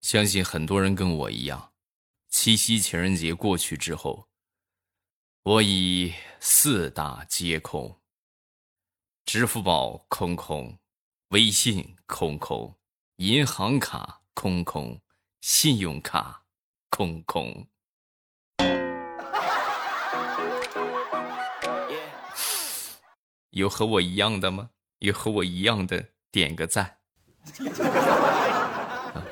相信很多人跟我一样，七夕情人节过去之后，我已四大皆空。支付宝空空，微信空空，银行卡空空，信用卡空空。有和我一样的吗？有和我一样的点个赞。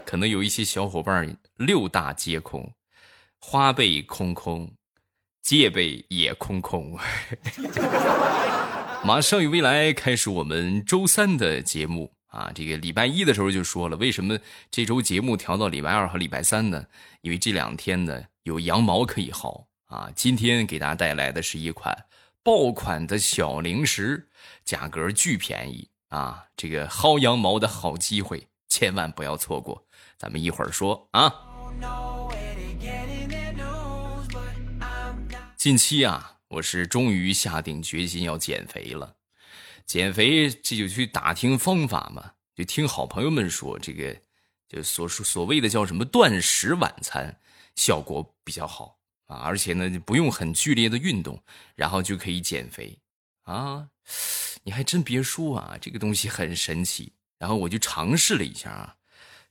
可能有一些小伙伴六大皆空，花呗空空，戒备也空空。马上与未来开始我们周三的节目啊！这个礼拜一的时候就说了，为什么这周节目调到礼拜二和礼拜三呢？因为这两天呢有羊毛可以薅啊！今天给大家带来的是一款爆款的小零食，价格巨便宜啊！这个薅羊毛的好机会，千万不要错过。咱们一会儿说啊。近期啊，我是终于下定决心要减肥了。减肥这就去打听方法嘛，就听好朋友们说，这个就所说所谓的叫什么断食晚餐，效果比较好啊，而且呢不用很剧烈的运动，然后就可以减肥啊。你还真别说啊，这个东西很神奇。然后我就尝试了一下啊。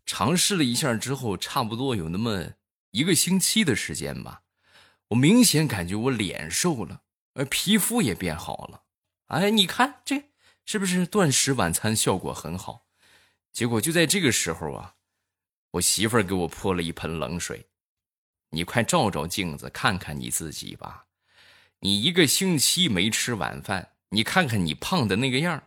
尝试了一下之后，差不多有那么一个星期的时间吧，我明显感觉我脸瘦了，而皮肤也变好了。哎，你看这是不是断食晚餐效果很好？结果就在这个时候啊，我媳妇儿给我泼了一盆冷水。你快照照镜子，看看你自己吧。你一个星期没吃晚饭，你看看你胖的那个样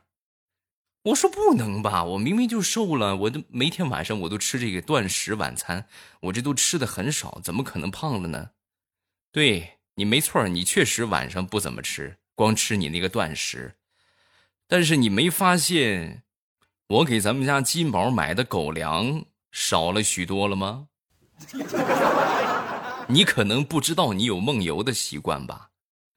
我说不能吧，我明明就瘦了，我都每天晚上我都吃这个断食晚餐，我这都吃的很少，怎么可能胖了呢？对你没错，你确实晚上不怎么吃，光吃你那个断食。但是你没发现，我给咱们家金宝买的狗粮少了许多了吗？你可能不知道，你有梦游的习惯吧？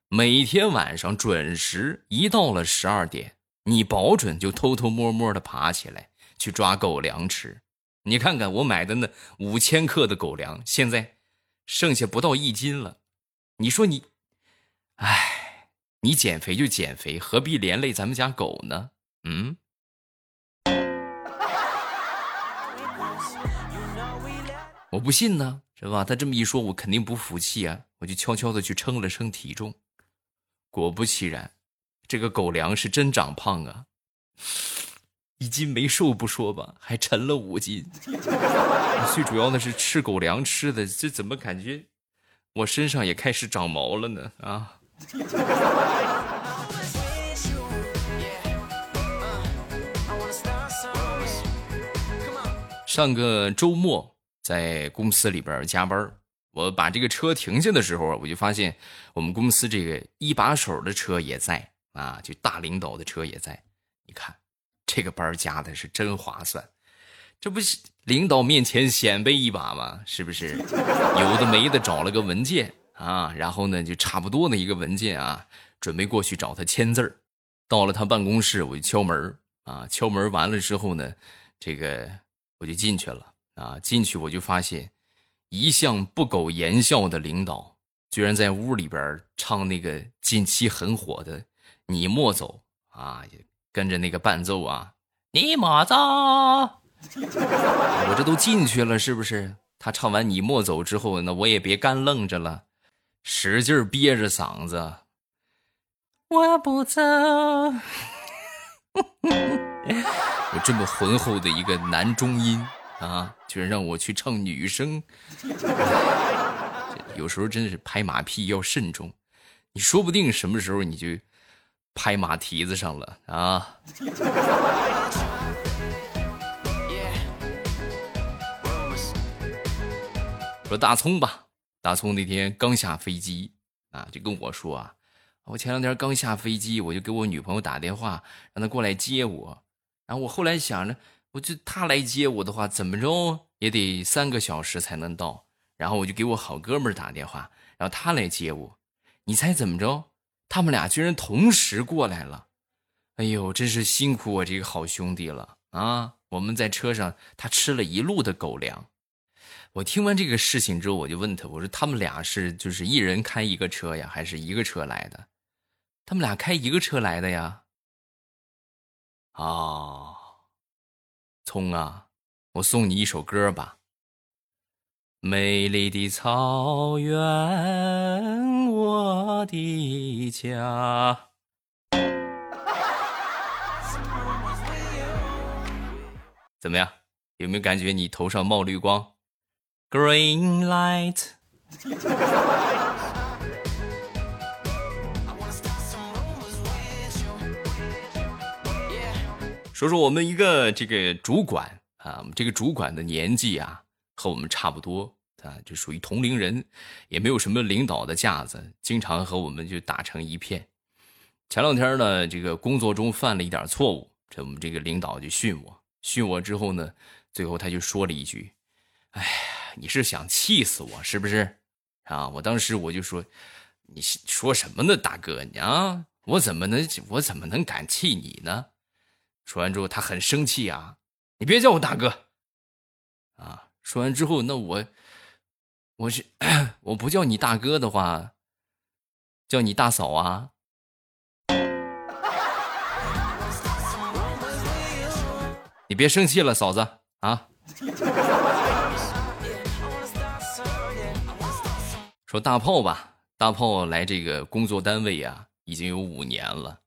每天晚上准时，一到了十二点。你保准就偷偷摸摸的爬起来去抓狗粮吃，你看看我买的那五千克的狗粮，现在剩下不到一斤了。你说你，哎，你减肥就减肥，何必连累咱们家狗呢？嗯？我不信呢，是吧？他这么一说，我肯定不服气啊！我就悄悄的去称了称体重，果不其然。这个狗粮是真长胖啊，一斤没瘦不说吧，还沉了五斤。最主要的是吃狗粮吃的，这怎么感觉我身上也开始长毛了呢？啊！上个周末在公司里边加班，我把这个车停下的时候，我就发现我们公司这个一把手的车也在。啊，就大领导的车也在，你看，这个班加的是真划算，这不是领导面前显摆一把吗？是不是？有的没的找了个文件啊，然后呢，就差不多的一个文件啊，准备过去找他签字到了他办公室，我就敲门啊，敲门完了之后呢，这个我就进去了啊，进去我就发现，一向不苟言笑的领导，居然在屋里边唱那个近期很火的。你莫走啊！跟着那个伴奏啊，你莫走。我这都进去了，是不是？他唱完《你莫走》之后，那我也别干愣着了，使劲憋着嗓子。我不走。我这么浑厚的一个男中音啊，居然让我去唱女声。有时候真的是拍马屁要慎重，你说不定什么时候你就。拍马蹄子上了啊！说大葱吧，大葱那天刚下飞机啊，就跟我说啊，我前两天刚下飞机，我就给我女朋友打电话，让她过来接我。然后我后来想着，我就她来接我的话，怎么着也得三个小时才能到。然后我就给我好哥们打电话，然后他来接我。你猜怎么着？他们俩居然同时过来了，哎呦，真是辛苦我这个好兄弟了啊！我们在车上，他吃了一路的狗粮，我听完这个事情之后，我就问他，我说他们俩是就是一人开一个车呀，还是一个车来的？他们俩开一个车来的呀。啊，聪啊，我送你一首歌吧。美丽的草原，我的家。怎么样？有没有感觉你头上冒绿光？Green light。说说我们一个这个主管啊，我们这个主管的年纪啊和我们差不多啊，就属于同龄人，也没有什么领导的架子，经常和我们就打成一片。前两天呢，这个工作中犯了一点错误，这我们这个领导就训我，训我之后呢。最后他就说了一句：“哎呀，你是想气死我是不是？啊！”我当时我就说：“你说什么呢，大哥？你啊，我怎么能我怎么能敢气你呢？”说完之后他很生气啊！你别叫我大哥啊！说完之后，那我我是 我不叫你大哥的话，叫你大嫂啊！你别生气了，嫂子。啊，说大炮吧，大炮来这个工作单位啊，已经有五年了。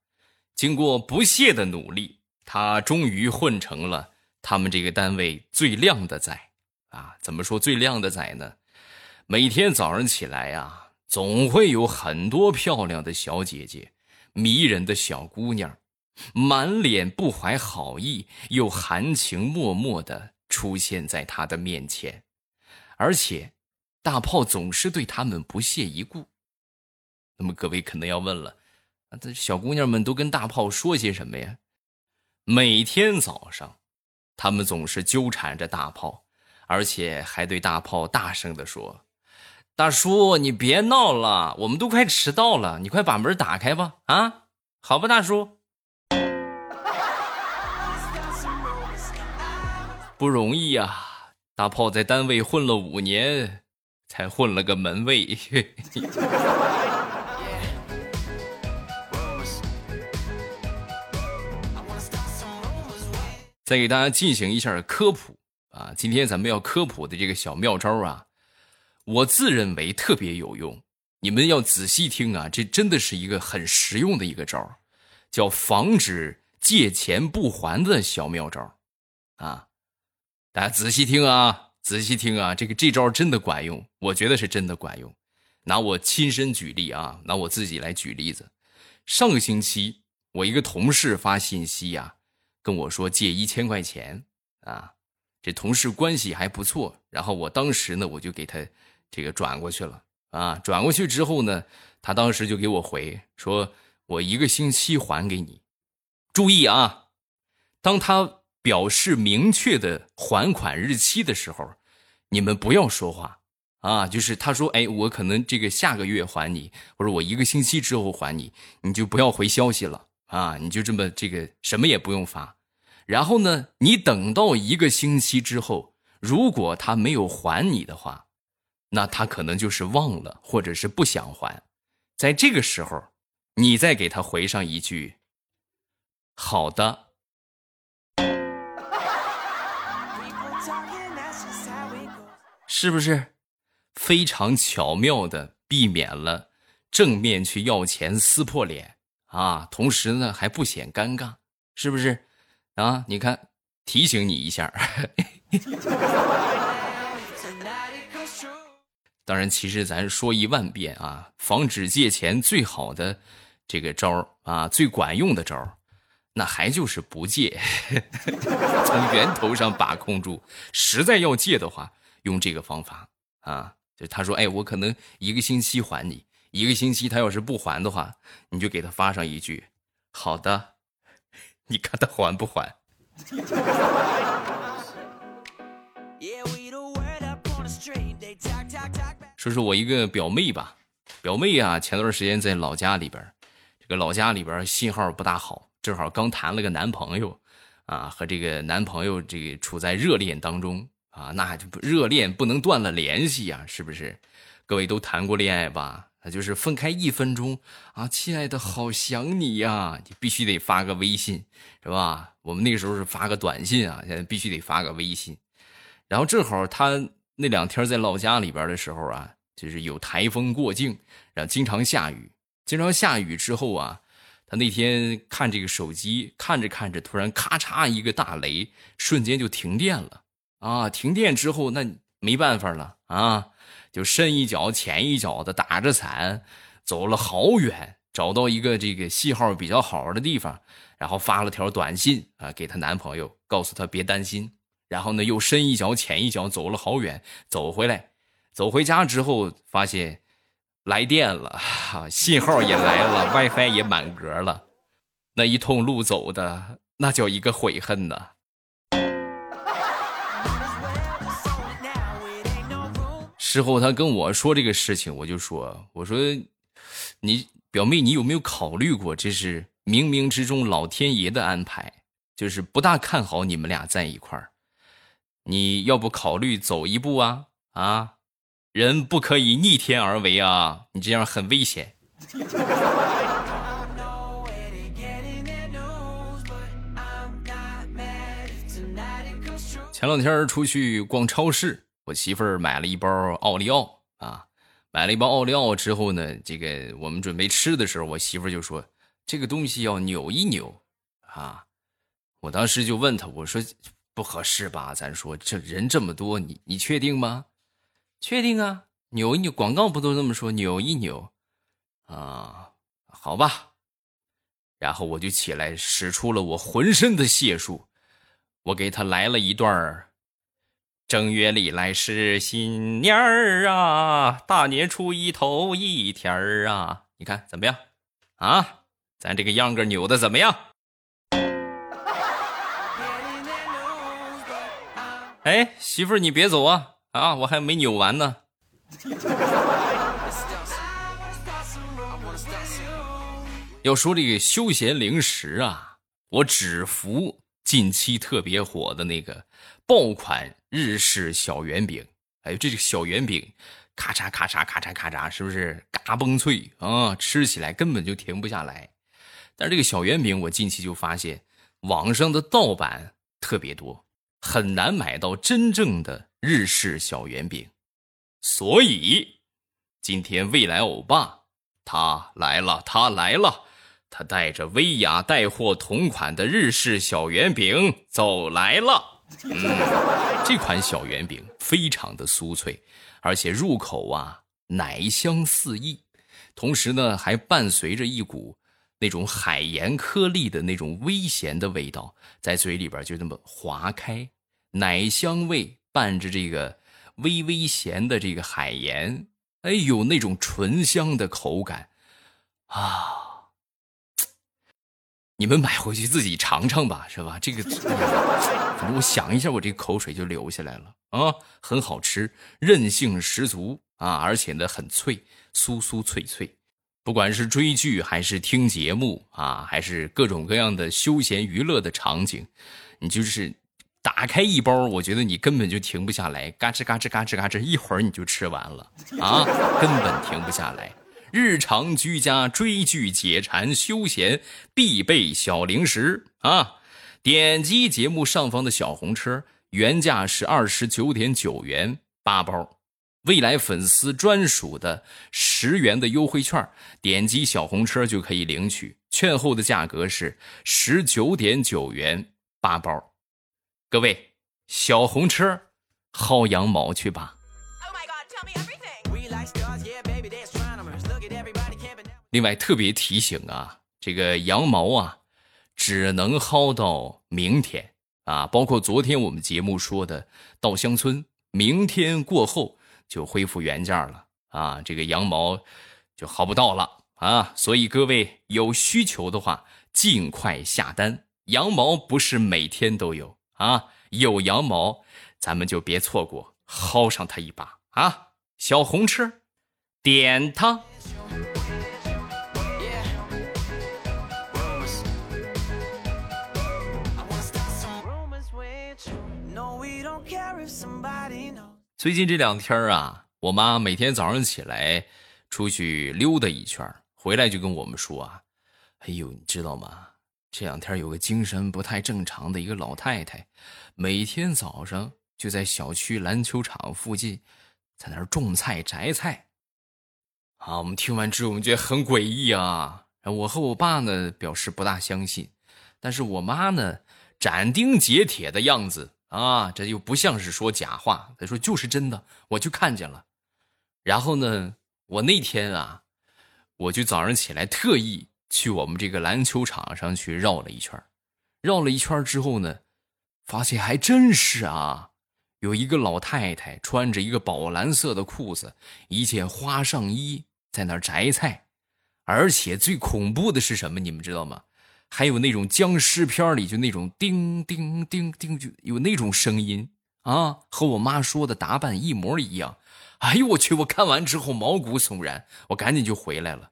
经过不懈的努力，他终于混成了他们这个单位最靓的仔啊！怎么说最靓的仔呢？每天早上起来呀，总会有很多漂亮的小姐姐、迷人的小姑娘。满脸不怀好意，又含情脉脉的出现在他的面前，而且大炮总是对他们不屑一顾。那么各位可能要问了，啊这小姑娘们都跟大炮说些什么呀？每天早上，他们总是纠缠着大炮，而且还对大炮大声的说：“大叔，你别闹了，我们都快迟到了，你快把门打开吧，啊，好吧，大叔。”不容易呀，大炮在单位混了五年，才混了个门卫。再给大家进行一下科普啊！今天咱们要科普的这个小妙招啊，我自认为特别有用，你们要仔细听啊！这真的是一个很实用的一个招，叫防止借钱不还的小妙招啊！大家仔细听啊，仔细听啊，这个这招真的管用，我觉得是真的管用。拿我亲身举例啊，拿我自己来举例子。上个星期，我一个同事发信息呀，跟我说借一千块钱啊，这同事关系还不错。然后我当时呢，我就给他这个转过去了啊。转过去之后呢，他当时就给我回说，我一个星期还给你。注意啊，当他。表示明确的还款日期的时候，你们不要说话啊！就是他说：“哎，我可能这个下个月还你，或者我一个星期之后还你，你就不要回消息了啊！你就这么这个什么也不用发。然后呢，你等到一个星期之后，如果他没有还你的话，那他可能就是忘了，或者是不想还。在这个时候，你再给他回上一句：好的。”是不是非常巧妙的避免了正面去要钱撕破脸啊？同时呢还不显尴尬，是不是啊？你看，提醒你一下。当然，其实咱说一万遍啊，防止借钱最好的这个招啊，最管用的招那还就是不借，从源头上把控住。实在要借的话。用这个方法啊，就他说，哎，我可能一个星期还你，一个星期他要是不还的话，你就给他发上一句，好的，你看他还不还？说说我一个表妹吧，表妹啊，前段时间在老家里边，这个老家里边信号不大好，正好刚谈了个男朋友，啊，和这个男朋友这个处在热恋当中。啊，那就不热恋不能断了联系呀，是不是？各位都谈过恋爱吧？那就是分开一分钟啊，亲爱的，好想你呀！你必须得发个微信，是吧？我们那个时候是发个短信啊，现在必须得发个微信。然后正好他那两天在老家里边的时候啊，就是有台风过境，然后经常下雨，经常下雨之后啊，他那天看这个手机，看着看着，突然咔嚓一个大雷，瞬间就停电了啊！停电之后，那没办法了啊。就深一脚浅一脚的打着伞，走了好远，找到一个这个信号比较好的地方，然后发了条短信啊给她男朋友，告诉他别担心。然后呢，又深一脚浅一脚走了好远，走回来，走回家之后发现来电了，信号也来了，WiFi 也满格了，那一通路走的那叫一个悔恨呐。之后他跟我说这个事情，我就说：“我说，你表妹，你有没有考虑过，这是冥冥之中老天爷的安排，就是不大看好你们俩在一块儿。你要不考虑走一步啊？啊，人不可以逆天而为啊！你这样很危险。”前两天出去逛超市。我媳妇儿买了一包奥利奥啊，买了一包奥利奥之后呢，这个我们准备吃的时候，我媳妇儿就说：“这个东西要扭一扭啊。”我当时就问她：“我说不合适吧？咱说这人这么多，你你确定吗？确定啊，扭一扭，广告不都这么说？扭一扭啊，好吧。”然后我就起来使出了我浑身的解数，我给他来了一段儿。正月里来是新年儿啊，大年初一头一天儿啊，你看怎么样？啊，咱这个秧歌扭的怎么样？哎，媳妇儿你别走啊！啊，我还没扭完呢。要说这个休闲零食啊，我只服近期特别火的那个爆款。日式小圆饼，哎，这个小圆饼，咔嚓咔嚓咔嚓咔嚓，是不是嘎嘣脆啊？吃起来根本就停不下来。但是这个小圆饼，我近期就发现网上的盗版特别多，很难买到真正的日式小圆饼。所以今天未来欧巴他来了，他来了，他带着薇娅带货同款的日式小圆饼走来了。嗯，这款小圆饼非常的酥脆，而且入口啊奶香四溢，同时呢还伴随着一股那种海盐颗粒的那种微咸的味道，在嘴里边就那么划开，奶香味伴着这个微微咸的这个海盐，哎，有那种醇香的口感，啊。你们买回去自己尝尝吧，是吧？这个，反正我想一下，我这口水就流下来了啊，很好吃，韧性十足啊，而且呢很脆，酥酥脆脆。不管是追剧还是听节目啊，还是各种各样的休闲娱乐的场景，你就是打开一包，我觉得你根本就停不下来，嘎吱嘎吱嘎吱嘎吱，一会儿你就吃完了啊，根本停不下来。日常居家追剧解馋休闲必备小零食啊！点击节目上方的小红车，原价是二十九点九元八包，未来粉丝专属的十元的优惠券，点击小红车就可以领取，券后的价格是十九点九元八包。各位，小红车薅羊毛去吧！另外特别提醒啊，这个羊毛啊，只能薅到明天啊，包括昨天我们节目说的稻香村，明天过后就恢复原价了啊，这个羊毛就薅不到了啊，所以各位有需求的话，尽快下单。羊毛不是每天都有啊，有羊毛咱们就别错过，薅上它一把啊，小红车，点它。最近这两天啊，我妈每天早上起来出去溜达一圈，回来就跟我们说啊：“哎呦，你知道吗？这两天有个精神不太正常的一个老太太，每天早上就在小区篮球场附近，在那儿种菜摘菜。”啊，我们听完之后，我们觉得很诡异啊。我和我爸呢表示不大相信，但是我妈呢斩钉截铁的样子。啊，这又不像是说假话。他说就是真的，我就看见了。然后呢，我那天啊，我就早上起来特意去我们这个篮球场上去绕了一圈绕了一圈之后呢，发现还真是啊，有一个老太太穿着一个宝蓝色的裤子，一件花上衣，在那儿摘菜。而且最恐怖的是什么？你们知道吗？还有那种僵尸片里就那种叮叮叮叮，就有那种声音啊，和我妈说的打扮一模一样。哎呦我去！我看完之后毛骨悚然，我赶紧就回来了。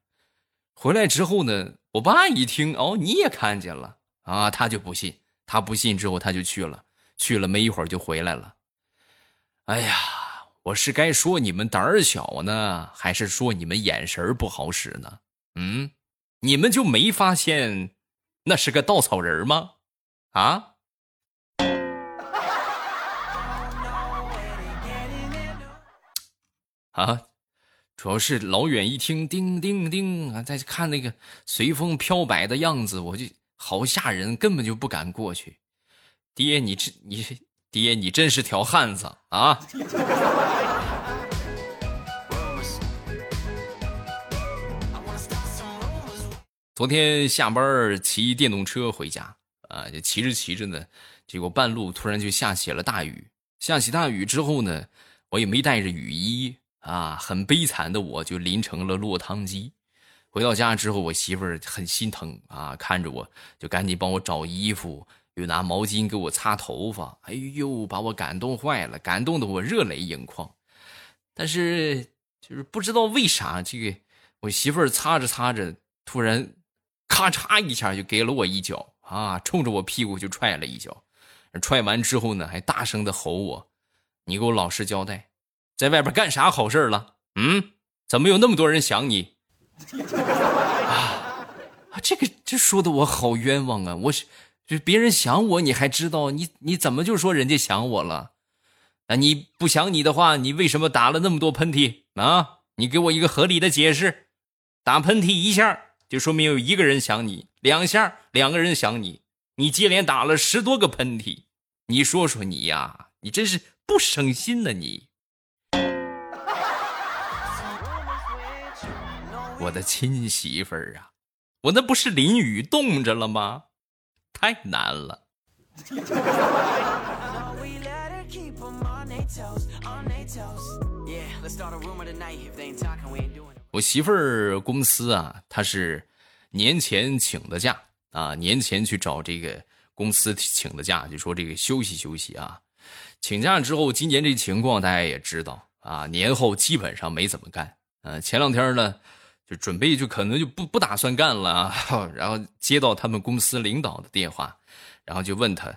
回来之后呢，我爸一听哦，你也看见了啊，他就不信。他不信之后，他就去了，去了没一会儿就回来了。哎呀，我是该说你们胆儿小呢，还是说你们眼神不好使呢？嗯，你们就没发现？那是个稻草人吗？啊？啊！主要是老远一听，叮叮叮啊，再看那个随风飘摆的样子，我就好吓人，根本就不敢过去。爹，你这你爹，你真是条汉子啊！昨天下班骑电动车回家啊，就骑着骑着呢，结果半路突然就下起了大雨。下起大雨之后呢，我也没带着雨衣啊，很悲惨的我就淋成了落汤鸡。回到家之后，我媳妇儿很心疼啊，看着我就赶紧帮我找衣服，又拿毛巾给我擦头发。哎呦，把我感动坏了，感动的我热泪盈眶。但是就是不知道为啥，这个我媳妇儿擦着擦着，突然。咔嚓一下就给了我一脚啊！冲着我屁股就踹了一脚，踹完之后呢，还大声的吼我：“你给我老实交代，在外边干啥好事了？嗯，怎么有那么多人想你？” 啊，这个这说的我好冤枉啊！我是就别人想我，你还知道你你怎么就说人家想我了？那你不想你的话，你为什么打了那么多喷嚏啊？你给我一个合理的解释。打喷嚏一下。就说明有一个人想你，两下两个人想你，你接连打了十多个喷嚏，你说说你呀，你真是不省心呐你！我的亲媳妇儿啊，我那不是淋雨冻着了吗？太难了。我媳妇儿公司啊，她是年前请的假啊，年前去找这个公司请的假，就说这个休息休息啊。请假之后，今年这情况大家也知道啊，年后基本上没怎么干。嗯，前两天呢，就准备就可能就不不打算干了啊。然后接到他们公司领导的电话，然后就问他，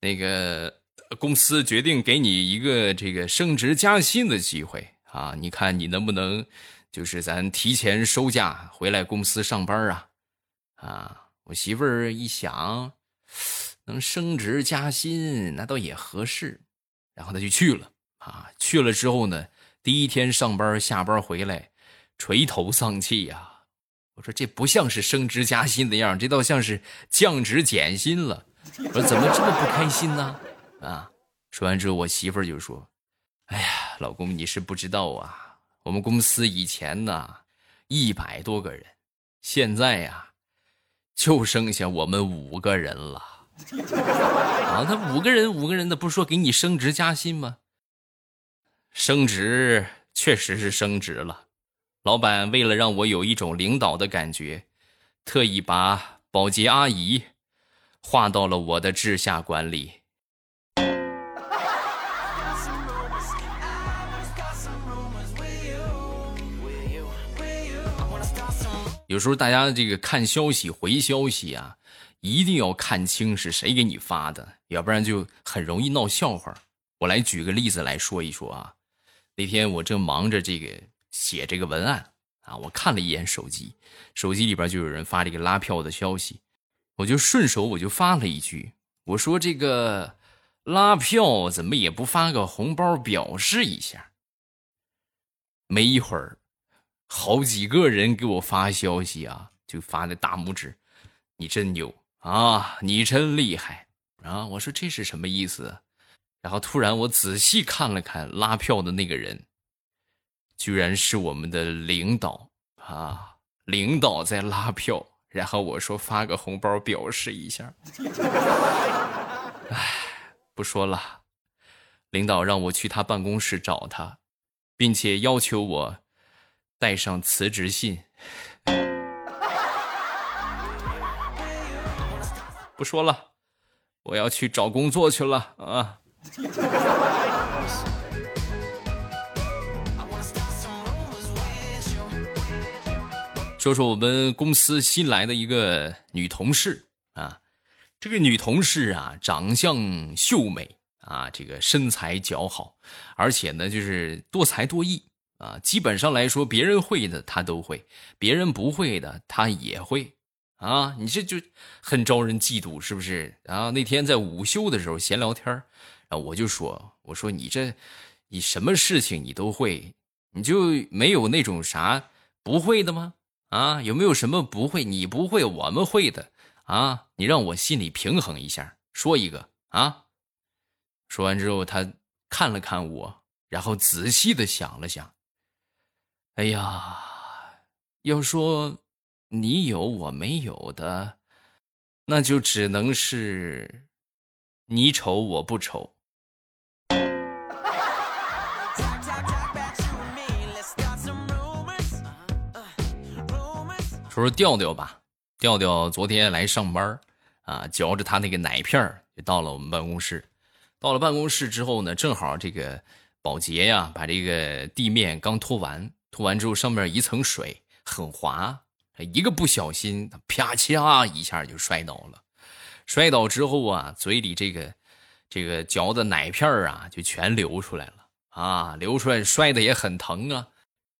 那个公司决定给你一个这个升职加薪的机会啊，你看你能不能？就是咱提前收假回来公司上班啊，啊！我媳妇儿一想，能升职加薪那倒也合适，然后她就去了啊。去了之后呢，第一天上班下班回来，垂头丧气呀。我说这不像是升职加薪的样这倒像是降职减薪了。我说怎么这么不开心呢？啊！说完之后，我媳妇儿就说：“哎呀，老公你是不知道啊。”我们公司以前呢，一百多个人，现在呀，就剩下我们五个人了。啊，他五个人，五个人的，不是说给你升职加薪吗？升职确实是升职了，老板为了让我有一种领导的感觉，特意把保洁阿姨划到了我的治下管理。有时候大家这个看消息回消息啊，一定要看清是谁给你发的，要不然就很容易闹笑话。我来举个例子来说一说啊，那天我正忙着这个写这个文案啊，我看了一眼手机，手机里边就有人发这个拉票的消息，我就顺手我就发了一句，我说这个拉票怎么也不发个红包表示一下？没一会儿，好几个人给我发消息啊，就发那大拇指，你真牛啊，你真厉害啊！我说这是什么意思？然后突然我仔细看了看拉票的那个人，居然是我们的领导啊！领导在拉票，然后我说发个红包表示一下。哎，不说了，领导让我去他办公室找他。并且要求我带上辞职信。不说了，我要去找工作去了啊！说说我们公司新来的一个女同事啊，这个女同事啊，长相秀美。啊，这个身材姣好，而且呢，就是多才多艺啊。基本上来说，别人会的他都会，别人不会的他也会啊。你这就很招人嫉妒，是不是啊？那天在午休的时候闲聊天啊，我就说，我说你这，你什么事情你都会，你就没有那种啥不会的吗？啊，有没有什么不会？你不会，我们会的啊。你让我心里平衡一下，说一个啊。说完之后，他看了看我，然后仔细的想了想。哎呀，要说你有我没有的，那就只能是你丑我不丑。说说调调吧，调调昨天来上班啊，嚼着他那个奶片就到了我们办公室。到了办公室之后呢，正好这个保洁呀，把这个地面刚拖完，吐完之后上面一层水很滑，一个不小心，啪嚓一下就摔倒了。摔倒之后啊，嘴里这个这个嚼的奶片啊，就全流出来了啊，流出来摔的也很疼啊。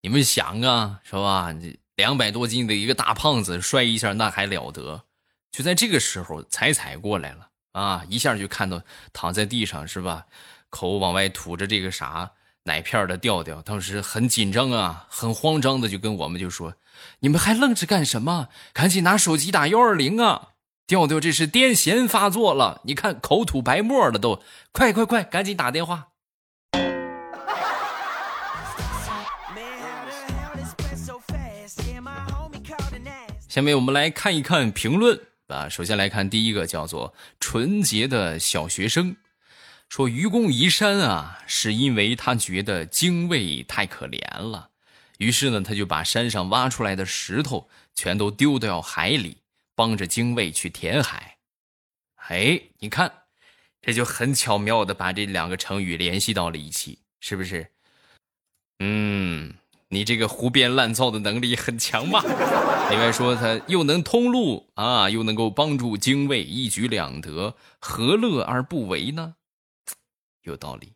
你们想啊，是吧？两百多斤的一个大胖子摔一下，那还了得？就在这个时候，彩彩过来了。啊！一下就看到躺在地上是吧？口往外吐着这个啥奶片的调调，当时很紧张啊，很慌张的就跟我们就说：“你们还愣着干什么？赶紧拿手机打幺二零啊！调调这是癫痫发作了，你看口吐白沫了都，快快快，赶紧打电话！” 下面我们来看一看评论。啊，首先来看第一个，叫做纯洁的小学生，说愚公移山啊，是因为他觉得精卫太可怜了，于是呢，他就把山上挖出来的石头全都丢到海里，帮着精卫去填海。哎，你看，这就很巧妙的把这两个成语联系到了一起，是不是？嗯。你这个胡编乱造的能力很强嘛？另外说他又能通路啊，又能够帮助精卫，一举两得，何乐而不为呢？有道理。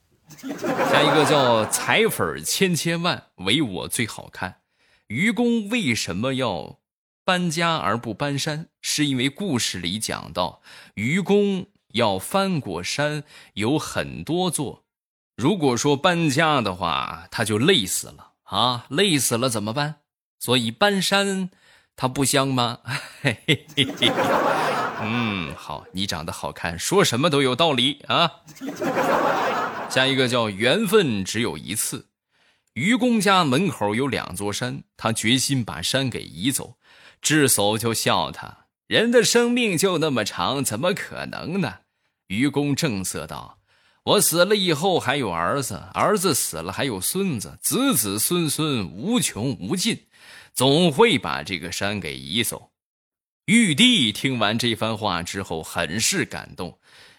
下一个叫彩粉千千万，唯我最好看。愚公为什么要搬家而不搬山？是因为故事里讲到，愚公要翻过山有很多座，如果说搬家的话，他就累死了。啊，累死了怎么办？所以搬山，它不香吗？嘿嘿嘿嘿。嗯，好，你长得好看，说什么都有道理啊。下一个叫缘分只有一次。愚公家门口有两座山，他决心把山给移走。智叟就笑他：人的生命就那么长，怎么可能呢？愚公正色道。我死了以后还有儿子，儿子死了还有孙子，子子孙孙无穷无尽，总会把这个山给移走。玉帝听完这番话之后，很是感动，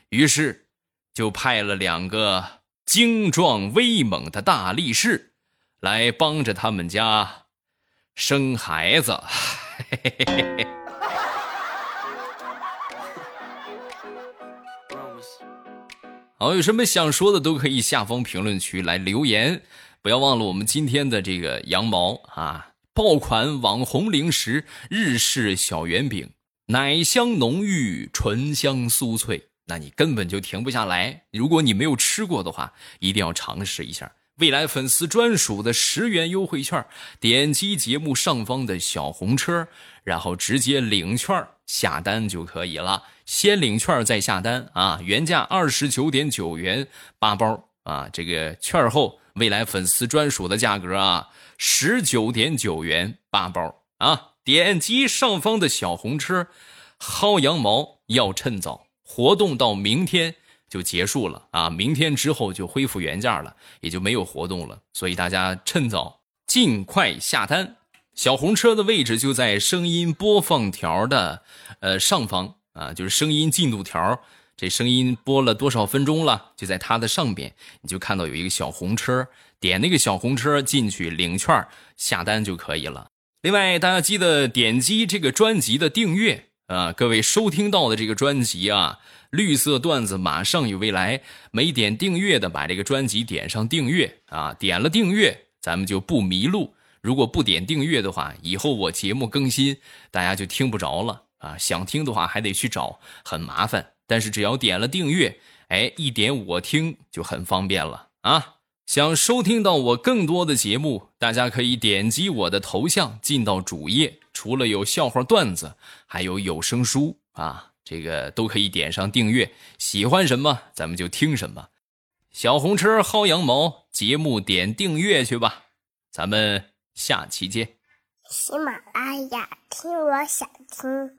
于是就派了两个精壮威猛的大力士来帮着他们家生孩子。嘿嘿嘿好，有什么想说的都可以下方评论区来留言。不要忘了我们今天的这个羊毛啊，爆款网红零食日式小圆饼，奶香浓郁，醇香酥脆，那你根本就停不下来。如果你没有吃过的话，一定要尝试一下。未来粉丝专属的十元优惠券，点击节目上方的小红车，然后直接领券下单就可以了。先领券再下单啊！原价二十九点九元八包啊，这个券后未来粉丝专属的价格啊，十九点九元八包啊！点击上方的小红车，薅羊毛要趁早，活动到明天。就结束了啊！明天之后就恢复原价了，也就没有活动了。所以大家趁早尽快下单。小红车的位置就在声音播放条的呃上方啊，就是声音进度条，这声音播了多少分钟了，就在它的上边，你就看到有一个小红车，点那个小红车进去领券下单就可以了。另外，大家记得点击这个专辑的订阅啊，各位收听到的这个专辑啊。绿色段子马上与未来，没点订阅的把这个专辑点上订阅啊！点了订阅，咱们就不迷路。如果不点订阅的话，以后我节目更新，大家就听不着了啊！想听的话还得去找，很麻烦。但是只要点了订阅，哎，一点我听就很方便了啊！想收听到我更多的节目，大家可以点击我的头像进到主页，除了有笑话段子，还有有声书啊。这个都可以点上订阅，喜欢什么咱们就听什么。小红车薅羊毛节目点订阅去吧，咱们下期见。喜马拉雅听，我想听。